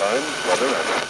time, weather, and...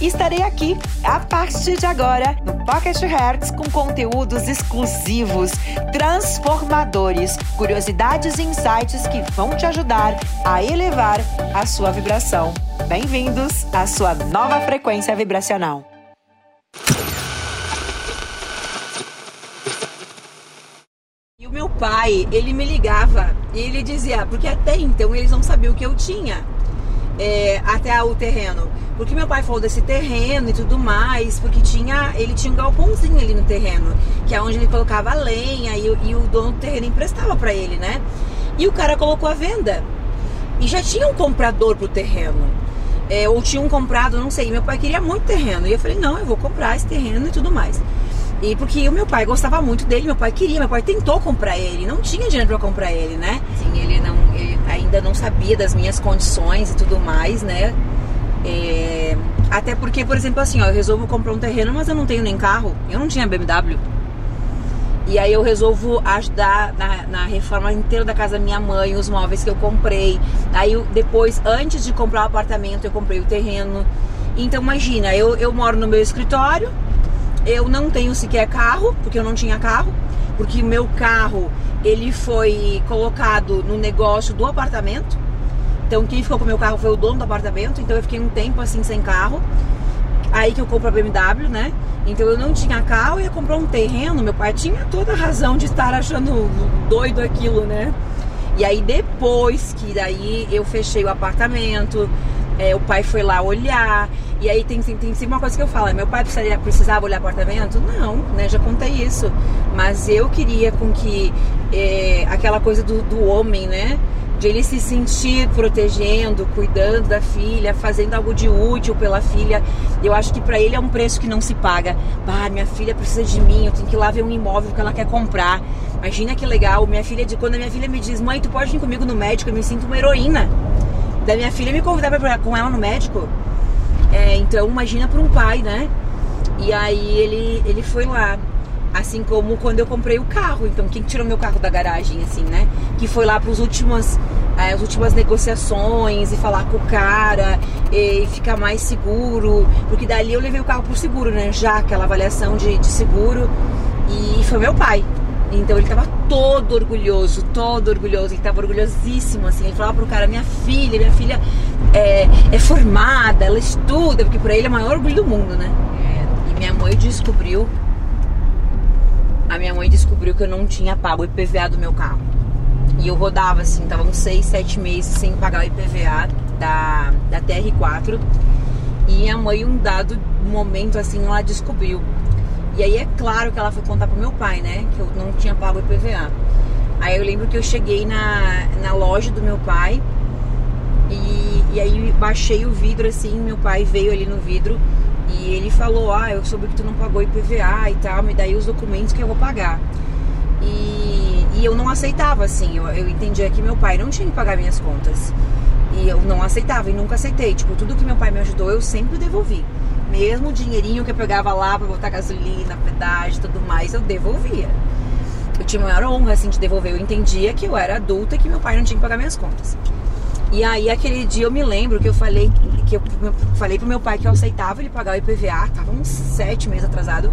estarei aqui a partir de agora no Pocket Hertz com conteúdos exclusivos, transformadores, curiosidades e insights que vão te ajudar a elevar a sua vibração. Bem-vindos à sua nova frequência vibracional. E o meu pai, ele me ligava e ele dizia, porque até então eles não sabiam o que eu tinha é, até o terreno. Porque meu pai falou desse terreno e tudo mais, porque tinha, ele tinha um galpãozinho ali no terreno, que é onde ele colocava lenha e, e o dono do terreno emprestava para ele, né? E o cara colocou a venda. E já tinha um comprador pro terreno. É, ou tinha um comprado, não sei. Meu pai queria muito terreno. E eu falei, não, eu vou comprar esse terreno e tudo mais. E porque o meu pai gostava muito dele, meu pai queria, meu pai tentou comprar ele, não tinha dinheiro para comprar ele, né? Sim, ele não, ele ainda não sabia das minhas condições e tudo mais, né? É, até porque, por exemplo, assim, ó, eu resolvo comprar um terreno, mas eu não tenho nem carro, eu não tinha BMW. E aí eu resolvo ajudar na, na, reforma inteira da casa da minha mãe, os móveis que eu comprei. Aí eu, depois, antes de comprar o apartamento, eu comprei o terreno. Então imagina, eu, eu moro no meu escritório, eu não tenho sequer carro, porque eu não tinha carro, porque o meu carro ele foi colocado no negócio do apartamento. Então quem ficou com o meu carro foi o dono do apartamento, então eu fiquei um tempo assim sem carro. Aí que eu compro a BMW, né? Então eu não tinha carro, ia comprar um terreno, meu pai tinha toda a razão de estar achando doido aquilo, né? E aí depois que daí eu fechei o apartamento, é, o pai foi lá olhar, e aí tem, tem, tem sempre uma coisa que eu falo, meu pai precisaria, precisava olhar apartamento? Não, né? Já contei isso. Mas eu queria com que é, aquela coisa do, do homem, né? De ele se sentir protegendo, cuidando da filha, fazendo algo de útil pela filha. Eu acho que para ele é um preço que não se paga. Ah, minha filha precisa de mim, eu tenho que ir lá ver um imóvel que ela quer comprar. Imagina que legal, minha filha de quando a minha filha me diz: "Mãe, tu pode vir comigo no médico, eu me sinto uma heroína". Da minha filha me convidar para ir com ela no médico. É, então imagina para um pai, né? E aí ele, ele foi lá. Assim como quando eu comprei o carro. Então, quem tirou meu carro da garagem, assim, né? Que foi lá para os últimas, é, as últimas negociações e falar com o cara e ficar mais seguro. Porque dali eu levei o carro pro seguro, né? Já aquela avaliação de, de seguro. E foi meu pai. Então ele tava todo orgulhoso, todo orgulhoso, ele tava orgulhosíssimo, assim. Ele falava pro cara, minha filha, minha filha é, é formada, ela estuda, porque para ele é o maior orgulho do mundo, né? É, e minha mãe descobriu, a minha mãe descobriu que eu não tinha pago o IPVA do meu carro. E eu rodava assim, tava uns 6, 7 meses sem pagar o IPVA da, da TR4. E minha mãe, um dado momento assim, ela descobriu. E aí é claro que ela foi contar pro meu pai, né? Que eu não tinha pago o IPVA. Aí eu lembro que eu cheguei na, na loja do meu pai e, e aí baixei o vidro assim, meu pai veio ali no vidro e ele falou, ah, eu soube que tu não pagou IPVA e tal, me dá aí os documentos que eu vou pagar. E, e eu não aceitava, assim, eu, eu entendia que meu pai não tinha que pagar minhas contas. E eu não aceitava e nunca aceitei. Tipo, tudo que meu pai me ajudou, eu sempre devolvi. Mesmo o dinheirinho que eu pegava lá pra botar gasolina, pedágio tudo mais, eu devolvia. Eu tinha maior honra, assim, de devolver. Eu entendia que eu era adulta e que meu pai não tinha que pagar minhas contas. E aí aquele dia eu me lembro que eu falei que eu falei pro meu pai que eu aceitava ele pagar o IPVA, tava uns sete meses atrasado,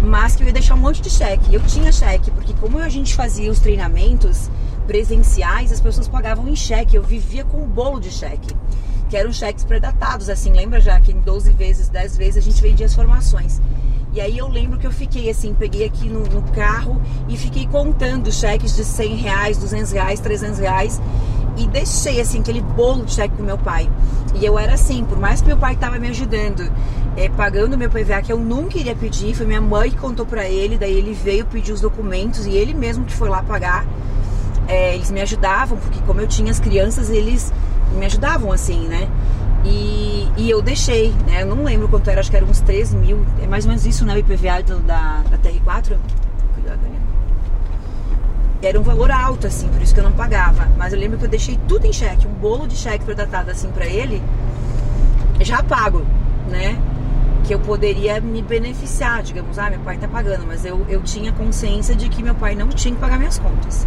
mas que eu ia deixar um monte de cheque. Eu tinha cheque, porque como a gente fazia os treinamentos presenciais, as pessoas pagavam em cheque. Eu vivia com um bolo de cheque, que eram cheques predatados, assim, lembra já que em 12 vezes, 10 vezes a gente vendia as formações. E aí eu lembro que eu fiquei assim, peguei aqui no, no carro e fiquei contando cheques de 100 reais, 200 reais, 300 reais e deixei assim aquele bolo de cheque com meu pai. E eu era assim, por mais que meu pai estava me ajudando, é, pagando meu PVA que eu nunca iria pedir, foi minha mãe que contou para ele, daí ele veio pedir os documentos e ele mesmo que foi lá pagar. É, ele eles me ajudavam, porque como eu tinha as crianças, eles me ajudavam assim, né? E, e eu deixei, né? Eu não lembro quanto era, acho que era uns 3 mil. É mais ou menos isso, né? O IPVA do, da, da TR4. Cuidado, Daniel. Era um valor alto, assim, por isso que eu não pagava. Mas eu lembro que eu deixei tudo em cheque, um bolo de cheque predatado assim para ele, já pago, né? Que eu poderia me beneficiar, digamos, ah, meu pai tá pagando, mas eu, eu tinha consciência de que meu pai não tinha que pagar minhas contas.